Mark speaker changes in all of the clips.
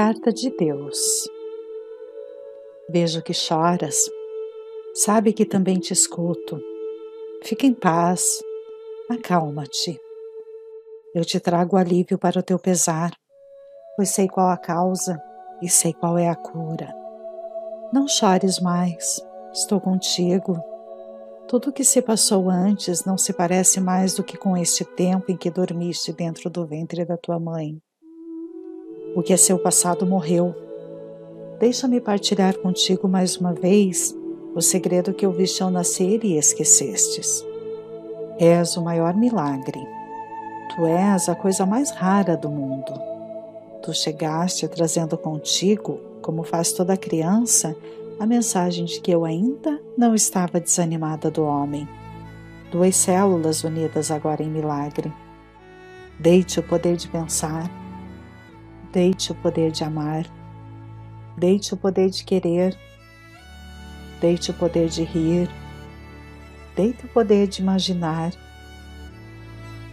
Speaker 1: Carta de Deus. Vejo que choras, sabe que também te escuto. Fica em paz, acalma-te. Eu te trago alívio para o teu pesar, pois sei qual a causa e sei qual é a cura. Não chores mais, estou contigo. Tudo o que se passou antes não se parece mais do que com este tempo em que dormiste dentro do ventre da tua mãe. O que é seu passado morreu. Deixa-me partilhar contigo mais uma vez o segredo que ouviste ao nascer e esquecestes. És o maior milagre. Tu és a coisa mais rara do mundo. Tu chegaste trazendo contigo, como faz toda criança, a mensagem de que eu ainda não estava desanimada do homem. Duas células unidas agora em milagre. Deite o poder de pensar, Deite o poder de amar, deite o poder de querer, deite o poder de rir, deite o poder de imaginar,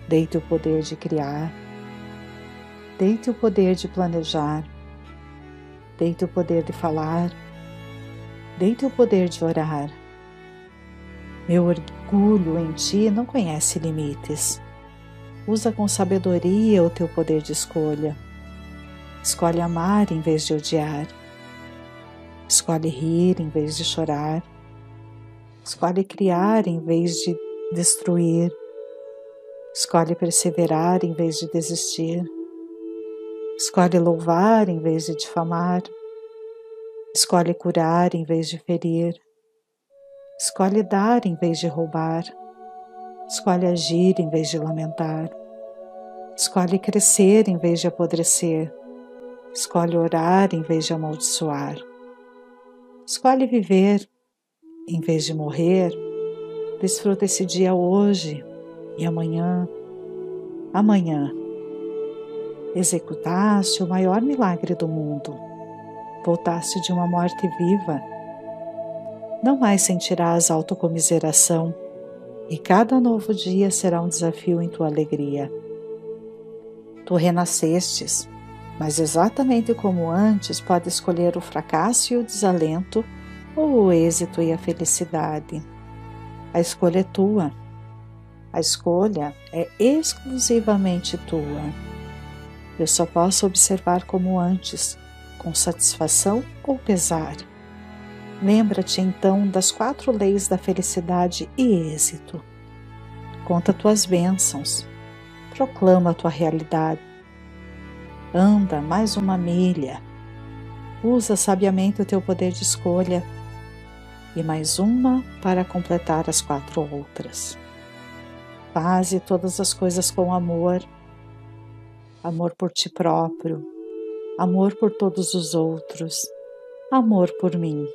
Speaker 1: deite o poder de criar, deite o poder de planejar, deite o poder de falar, deite o poder de orar. Meu orgulho em ti não conhece limites. Usa com sabedoria o teu poder de escolha Escolhe amar em vez de odiar. Escolhe rir em vez de chorar. Escolhe criar em vez de destruir. Escolhe perseverar em vez de desistir. Escolhe louvar em vez de difamar. Escolhe curar em vez de ferir. Escolhe dar em vez de roubar. Escolhe agir em vez de lamentar. Escolhe crescer em vez de apodrecer. Escolhe orar em vez de amaldiçoar. Escolhe viver em vez de morrer. Desfruta esse dia hoje e amanhã. Amanhã. Executaste o maior milagre do mundo. Voltaste de uma morte viva. Não mais sentirás autocomiseração e cada novo dia será um desafio em tua alegria. Tu renascestes mas exatamente como antes, pode escolher o fracasso e o desalento, ou o êxito e a felicidade. A escolha é tua. A escolha é exclusivamente tua. Eu só posso observar como antes, com satisfação ou pesar. Lembra-te então das quatro leis da felicidade e êxito. Conta tuas bênçãos. Proclama a tua realidade Anda mais uma milha. Usa sabiamente o teu poder de escolha e mais uma para completar as quatro outras. Faze todas as coisas com amor, amor por ti próprio, amor por todos os outros, amor por mim.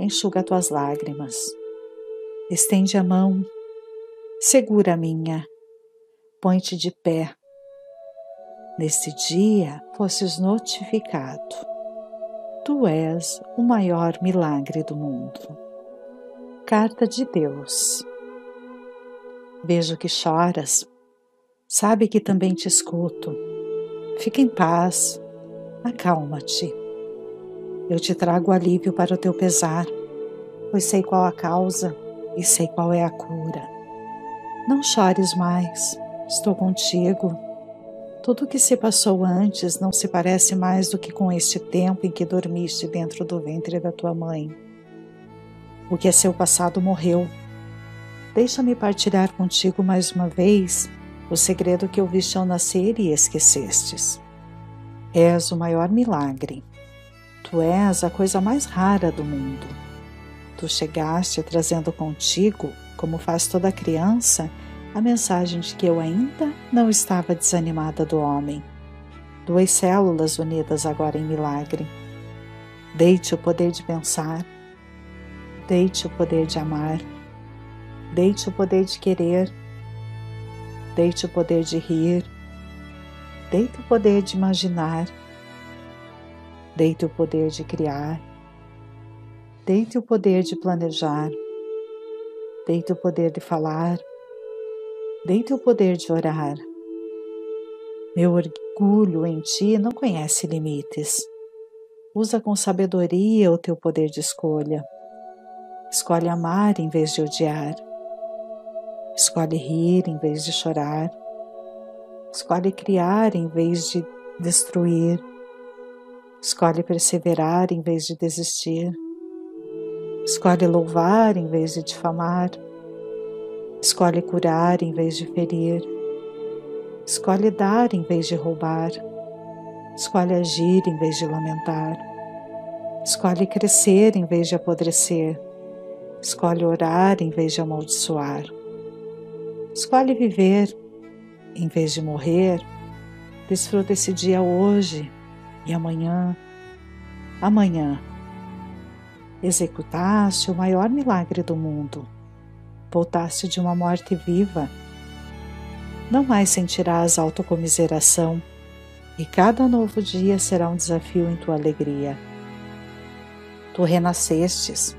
Speaker 1: Enxuga tuas lágrimas, estende a mão, segura a minha, põe-te de pé Nesse dia fosses notificado. Tu és o maior milagre do mundo. Carta de Deus. Vejo que choras, sabe que também te escuto. Fica em paz, acalma-te. Eu te trago alívio para o teu pesar, pois sei qual a causa e sei qual é a cura. Não chores mais, estou contigo tudo o que se passou antes não se parece mais do que com este tempo em que dormiste dentro do ventre da tua mãe. O que é seu passado morreu. Deixa-me partilhar contigo mais uma vez o segredo que ouviste ao nascer e esquecestes. És o maior milagre. Tu és a coisa mais rara do mundo. Tu chegaste trazendo contigo, como faz toda criança, a mensagem de que eu ainda não estava desanimada do homem. Duas células unidas agora em milagre. Deite o poder de pensar, deite o poder de amar, deite o poder de querer, deite o poder de rir, deite o poder de imaginar, deite o poder de criar, deite o poder de planejar, deite o poder de falar Deite o poder de orar. Meu orgulho em ti não conhece limites. Usa com sabedoria o teu poder de escolha. Escolhe amar em vez de odiar. Escolhe rir em vez de chorar. Escolhe criar em vez de destruir. Escolhe perseverar em vez de desistir. Escolhe louvar em vez de difamar. Escolhe curar em vez de ferir. Escolhe dar em vez de roubar. Escolhe agir em vez de lamentar. Escolhe crescer em vez de apodrecer. Escolhe orar em vez de amaldiçoar. Escolhe viver em vez de morrer. Desfruta esse dia hoje e amanhã. Amanhã executaste o maior milagre do mundo. Voltaste de uma morte viva. Não mais sentirás autocomiseração, e cada novo dia será um desafio em tua alegria. Tu renascestes,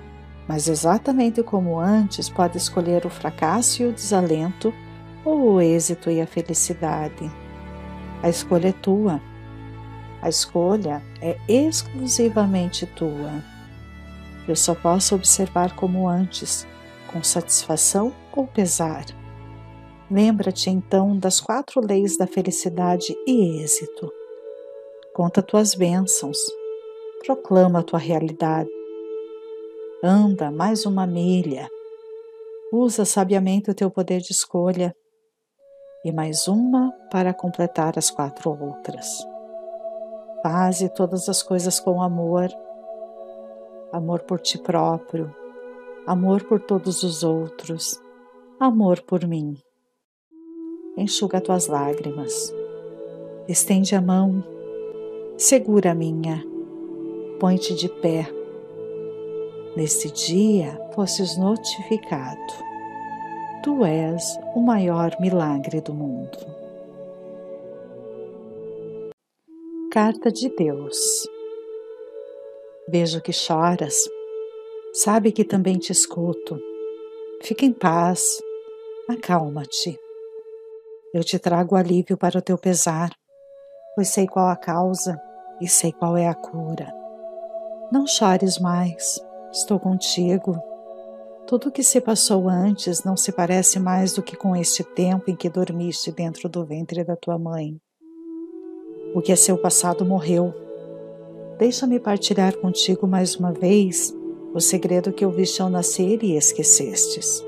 Speaker 1: mas exatamente como antes, pode escolher o fracasso e o desalento, ou o êxito e a felicidade. A escolha é tua. A escolha é exclusivamente tua. Eu só posso observar como antes, com satisfação ou pesar. Lembra-te então das quatro leis da felicidade e êxito. Conta tuas bênçãos, proclama tua realidade. Anda mais uma milha. Usa sabiamente o teu poder de escolha e mais uma para completar as quatro outras. Faze todas as coisas com amor amor por ti próprio, amor por todos os outros, amor por mim. Enxuga tuas lágrimas, estende a mão, segura a minha, põe-te de pé. Neste dia fosses notificado. Tu és o maior milagre do mundo. Carta de Deus Vejo que choras. Sabe que também te escuto. Fica em paz. Acalma-te. Eu te trago alívio para o teu pesar, pois sei qual a causa e sei qual é a cura. Não chores mais. Estou contigo. Tudo o que se passou antes não se parece mais do que com este tempo em que dormiste dentro do ventre da tua mãe. O que é seu passado morreu Deixa-me partilhar contigo mais uma vez o segredo que ouviste ao nascer e esquecestes.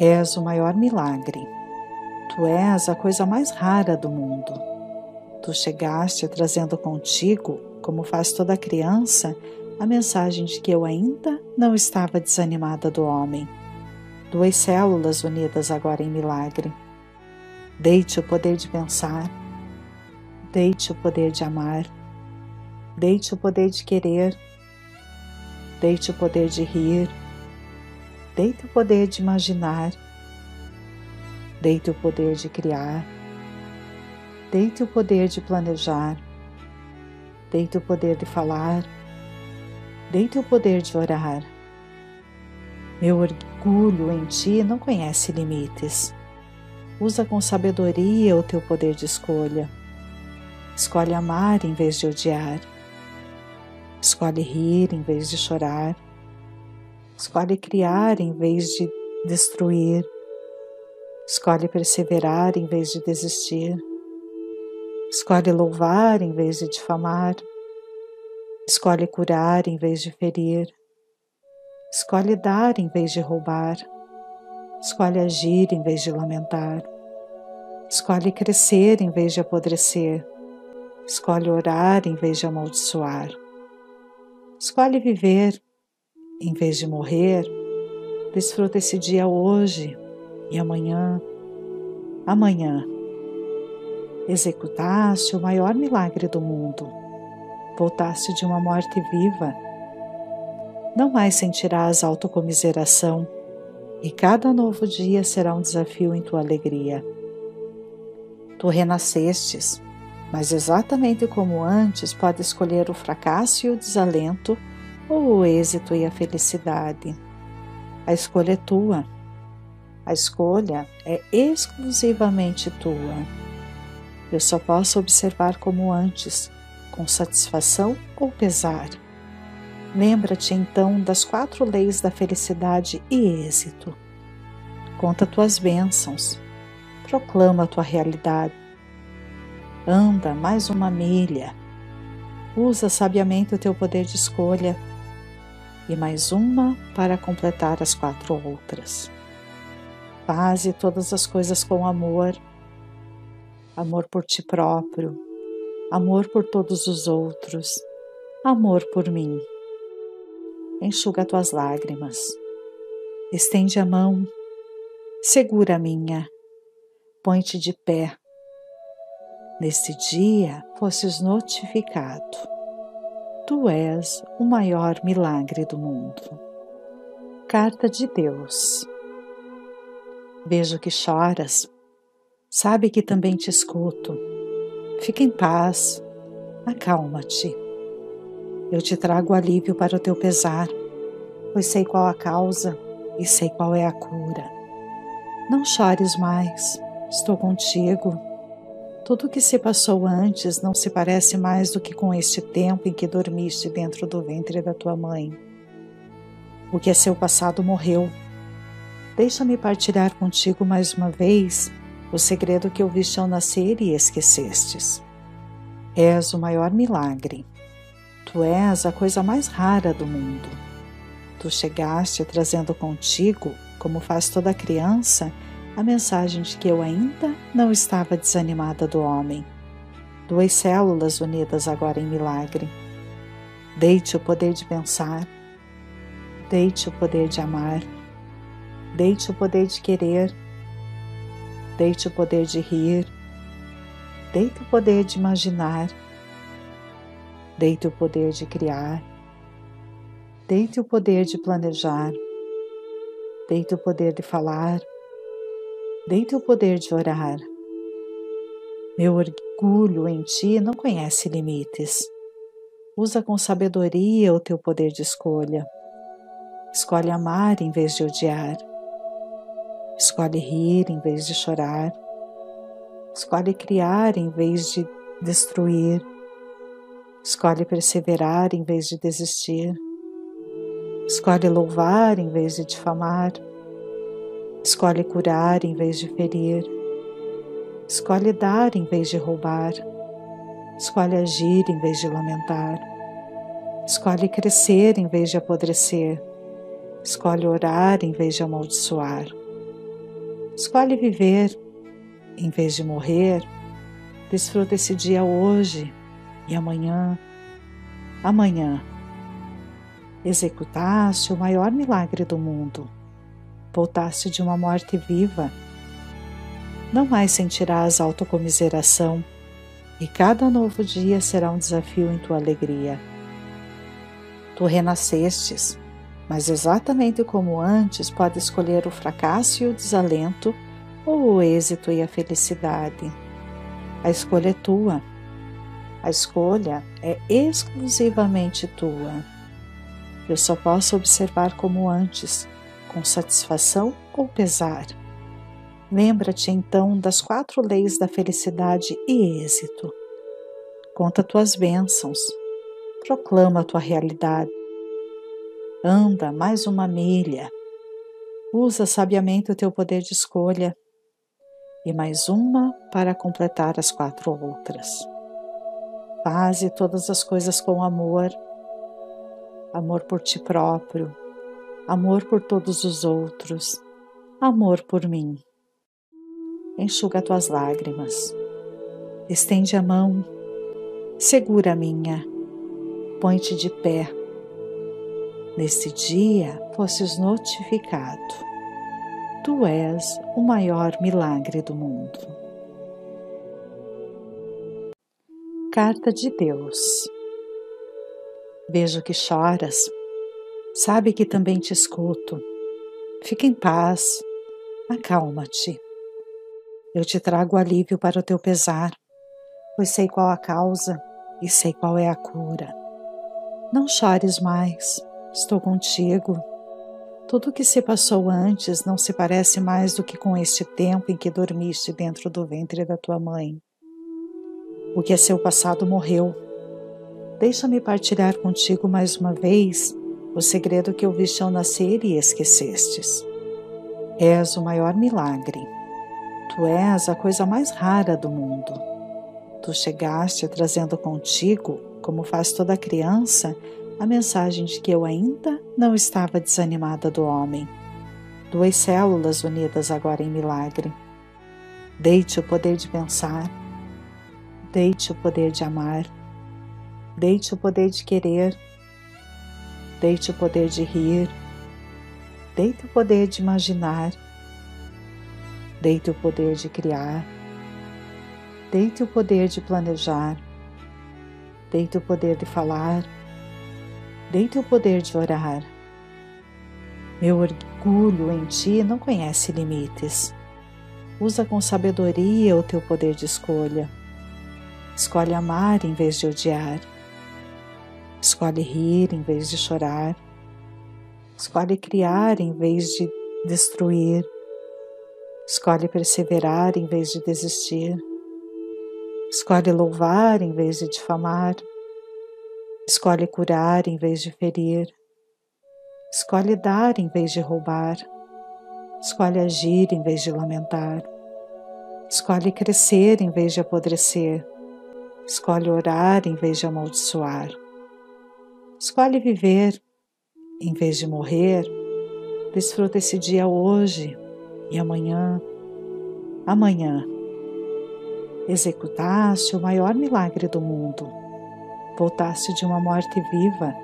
Speaker 1: És o maior milagre. Tu és a coisa mais rara do mundo. Tu chegaste trazendo contigo, como faz toda criança, a mensagem de que eu ainda não estava desanimada do homem. Duas células unidas agora em milagre. Deite o poder de pensar, deite o poder de amar, Deite o poder de querer, deite o poder de rir, deite o poder de imaginar, deite o poder de criar, deite o poder de planejar, deite o poder de falar, deite o poder de orar. Meu orgulho em ti não conhece limites. Usa com sabedoria o teu poder de escolha. Escolhe amar em vez de odiar. Escolhe rir em vez de chorar. Escolhe criar em vez de destruir. Escolhe perseverar em vez de desistir. Escolhe louvar em vez de difamar. Escolhe curar em vez de ferir. Escolhe dar em vez de roubar. Escolhe agir em vez de lamentar. Escolhe crescer em vez de apodrecer. Escolhe orar em vez de amaldiçoar. Escolhe viver em vez de morrer. Desfruta esse dia hoje e amanhã. Amanhã executaste o maior milagre do mundo. Voltaste de uma morte viva. Não mais sentirás autocomiseração, e cada novo dia será um desafio em tua alegria. Tu renascestes mas exatamente como antes, pode escolher o fracasso e o desalento, ou o êxito e a felicidade. A escolha é tua. A escolha é exclusivamente tua. Eu só posso observar como antes, com satisfação ou pesar. Lembra-te então das quatro leis da felicidade e êxito. Conta tuas bênçãos. Proclama tua realidade. Anda mais uma milha. Usa sabiamente o teu poder de escolha e mais uma para completar as quatro outras. Faze todas as coisas com amor, amor por ti próprio, amor por todos os outros, amor por mim. Enxuga tuas lágrimas, estende a mão, segura a minha, põe-te de pé. Neste dia fosses notificado Tu és o maior milagre do mundo. Carta de Deus. Vejo que choras, sabe que também te escuto. Fica em paz, acalma-te. Eu te trago alívio para o teu pesar, pois sei qual a causa e sei qual é a cura. Não chores mais, estou contigo tudo o que se passou antes não se parece mais do que com este tempo em que dormiste dentro do ventre da tua mãe. O que é seu passado morreu. Deixa-me partilhar contigo mais uma vez o segredo que ouviste ao nascer e esquecestes. És o maior milagre. Tu és a coisa mais rara do mundo. Tu chegaste trazendo contigo, como faz toda criança, a mensagem de que eu ainda não estava desanimada do homem. Duas células unidas agora em milagre. Deite o poder de pensar, deite o poder de amar, deite o poder de querer, deite o poder de rir, deite o poder de imaginar, deite o poder de criar, deite o poder de planejar, deite o poder de falar Deite o poder de orar. Meu orgulho em ti não conhece limites. Usa com sabedoria o teu poder de escolha. Escolhe amar em vez de odiar. Escolhe rir em vez de chorar. Escolhe criar em vez de destruir. Escolhe perseverar em vez de desistir. Escolhe louvar em vez de difamar. Escolhe curar em vez de ferir. Escolhe dar em vez de roubar. Escolhe agir em vez de lamentar. Escolhe crescer em vez de apodrecer. Escolhe orar em vez de amaldiçoar. Escolhe viver em vez de morrer. Desfruta esse dia hoje e amanhã. Amanhã executaste o maior milagre do mundo voltaste de uma morte viva. Não mais sentirás autocomiseração, e cada novo dia será um desafio em tua alegria. Tu renascestes, mas exatamente como antes, pode escolher o fracasso e o desalento, ou o êxito e a felicidade. A escolha é tua. A escolha é exclusivamente tua. Eu só posso observar como antes, com satisfação ou pesar. Lembra-te então das quatro leis da felicidade e êxito. Conta tuas bênçãos. Proclama tua realidade. Anda mais uma milha. Usa sabiamente o teu poder de escolha e mais uma para completar as quatro outras. Faze todas as coisas com amor, amor por ti próprio, amor por todos os outros, amor por mim. Enxuga tuas lágrimas, estende a mão, segura a minha, põe-te de pé. Neste dia fosses notificado. Tu és o maior milagre do mundo. Carta de Deus. Vejo que choras Sabe que também te escuto. Fica em paz, acalma-te. Eu te trago alívio para o teu pesar, pois sei qual a causa e sei qual é a cura. Não chores mais, estou contigo. Tudo o que se passou antes não se parece mais do que com este tempo em que dormiste dentro do ventre da tua mãe. O que é seu passado morreu. Deixa-me partilhar contigo mais uma vez o segredo que ouviste ao nascer e esquecestes. És o maior milagre. Tu és a coisa mais rara do mundo. Tu chegaste trazendo contigo, como faz toda criança, a mensagem de que eu ainda não estava desanimada do homem. Duas células unidas agora em milagre. Deite o poder de pensar, deite o poder de amar, deite o poder de querer, deite o poder de rir, deite o poder de imaginar, deite o poder de criar, deite o poder de planejar, deite o poder de falar, deite o poder de orar. Meu orgulho em ti não conhece limites. Usa com sabedoria o teu poder de escolha. Escolhe amar em vez de odiar. Escolhe rir em vez de chorar. Escolhe criar em vez de destruir. Escolhe perseverar em vez de desistir. Escolhe louvar em vez de difamar. Escolhe curar em vez de ferir. Escolhe dar em vez de roubar. Escolhe agir em vez de lamentar. Escolhe crescer em vez de apodrecer. Escolhe orar em vez de amaldiçoar. Escolhe viver em vez de morrer. Desfruta esse dia hoje e amanhã. Amanhã. Executaste o maior milagre do mundo. Voltaste de uma morte viva.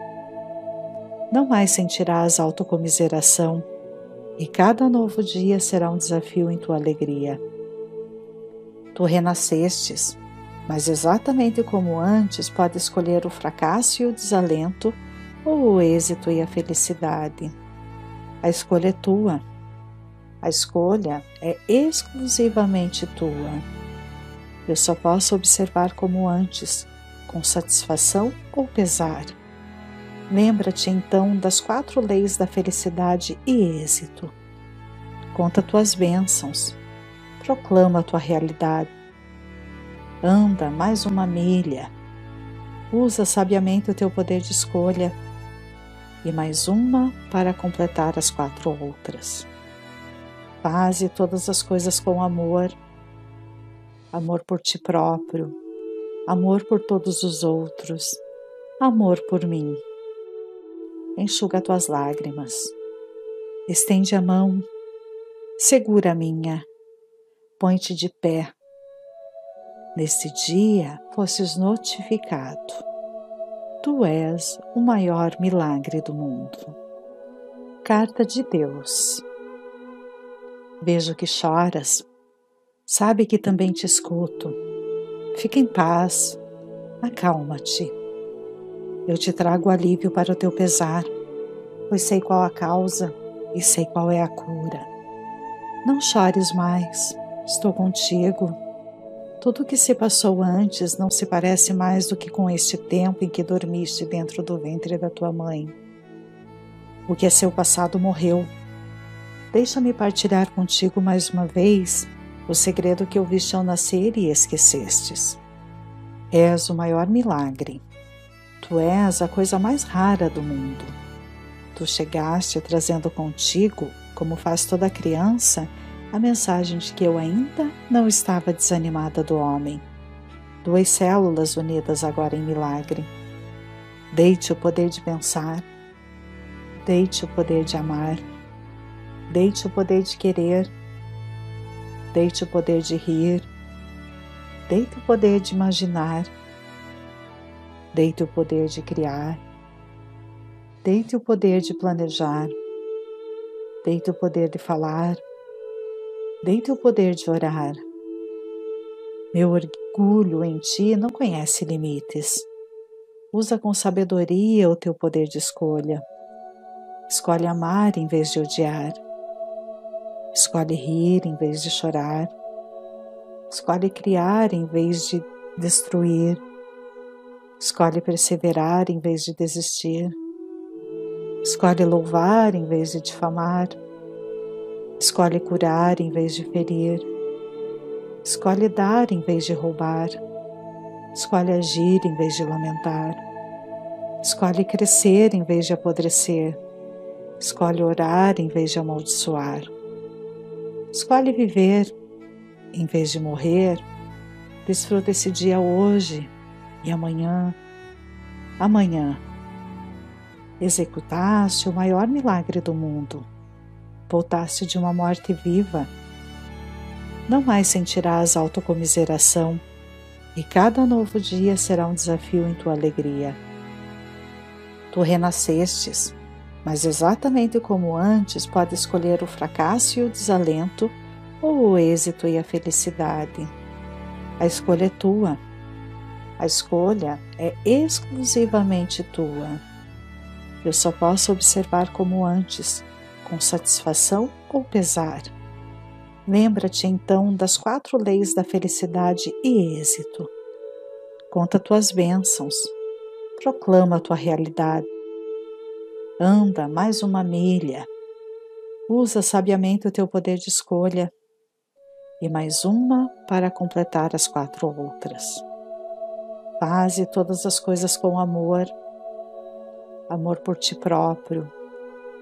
Speaker 1: Não mais sentirás autocomiseração e cada novo dia será um desafio em tua alegria. Tu renascestes, mas exatamente como antes, pode escolher o fracasso e o desalento, ou o êxito e a felicidade. A escolha é tua. A escolha é exclusivamente tua. Eu só posso observar como antes, com satisfação ou pesar Lembra-te então das quatro leis da felicidade e êxito. Conta tuas bênçãos, proclama a tua realidade. Anda mais uma milha, usa sabiamente o teu poder de escolha e mais uma para completar as quatro outras. Faze todas as coisas com amor, amor por ti próprio, amor por todos os outros, amor por mim. Enxuga tuas lágrimas. Estende a mão, segura a minha, põe-te de pé. Neste dia fosses notificado. Tu és o maior milagre do mundo. Carta de Deus. Vejo que choras, sabe que também te escuto. Fica em paz, acalma-te eu te trago alívio para o teu pesar, pois sei qual a causa e sei qual é a cura. Não chores mais, estou contigo. Tudo o que se passou antes não se parece mais do que com este tempo em que dormiste dentro do ventre da tua mãe. O que é seu passado morreu. Deixa-me partilhar contigo mais uma vez o segredo que ouviste ao nascer e esquecestes. És o maior milagre. Tu és a coisa mais rara do mundo. Tu chegaste trazendo contigo, como faz toda criança, a mensagem de que eu ainda não estava desanimada do homem. Duas células unidas agora em milagre. Deite o poder de pensar, deite o poder de amar, deite o poder de querer, deite o poder de rir, deite o poder de imaginar. Deite o poder de criar, deite o poder de planejar, deite o poder de falar, deite o poder de orar. Meu orgulho em ti não conhece limites. Usa com sabedoria o teu poder de escolha. Escolhe amar em vez de odiar. Escolhe rir em vez de chorar. Escolhe criar em vez de destruir. Escolhe perseverar em vez de desistir. Escolhe louvar em vez de difamar. Escolhe curar em vez de ferir. Escolhe dar em vez de roubar. Escolhe agir em vez de lamentar. Escolhe crescer em vez de apodrecer. Escolhe orar em vez de amaldiçoar. Escolhe viver em vez de morrer. Desfruta esse dia hoje e amanhã. Amanhã executaste o maior milagre do mundo. Voltaste de uma morte viva. Não mais sentirás autocomiseração, e cada novo dia será um desafio em tua alegria. Tu renascestes, mas exatamente como antes, pode escolher o fracasso e o desalento, ou o êxito e a felicidade. A escolha é tua. A escolha é exclusivamente tua. Eu só posso observar como antes, com satisfação ou pesar. Lembra-te então das quatro leis da felicidade e êxito. Conta tuas bênçãos, proclama tua realidade. Anda mais uma milha. Usa sabiamente o teu poder de escolha e mais uma para completar as quatro outras. Faze todas as coisas com amor amor por ti próprio,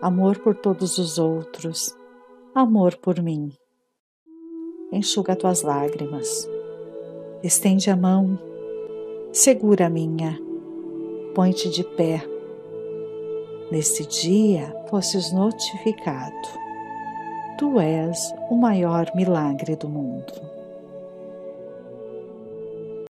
Speaker 1: amor por todos os outros, amor por mim. Enxuga tuas lágrimas, estende a mão, segura a minha, põe-te de pé. Neste dia fosses notificado. Tu és o maior milagre do mundo.